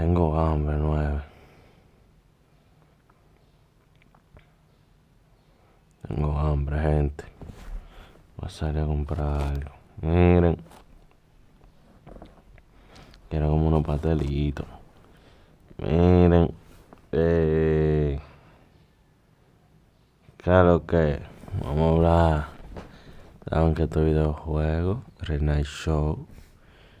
Tengo hambre nueve. Tengo hambre, gente. Voy a salir a comprar algo. Miren. Quiero como unos pastelitos. Miren. Eh, claro que vamos a hablar. Saben que este videojuego, Night Show,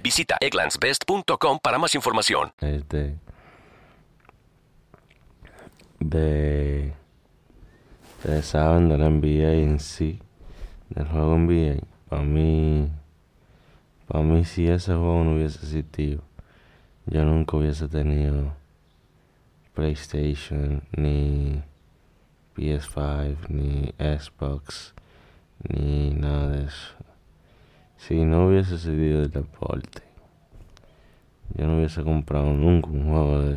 Visita egglandsbest.com para más información. Este. De. Ustedes saben de la NBA en sí. Del juego NBA. Para mí. Para mí, si ese juego no hubiese existido, yo nunca hubiese tenido PlayStation, ni PS5, ni Xbox, ni nada de eso. Si no hubiese sido el deporte, yo no hubiese comprado nunca un juego de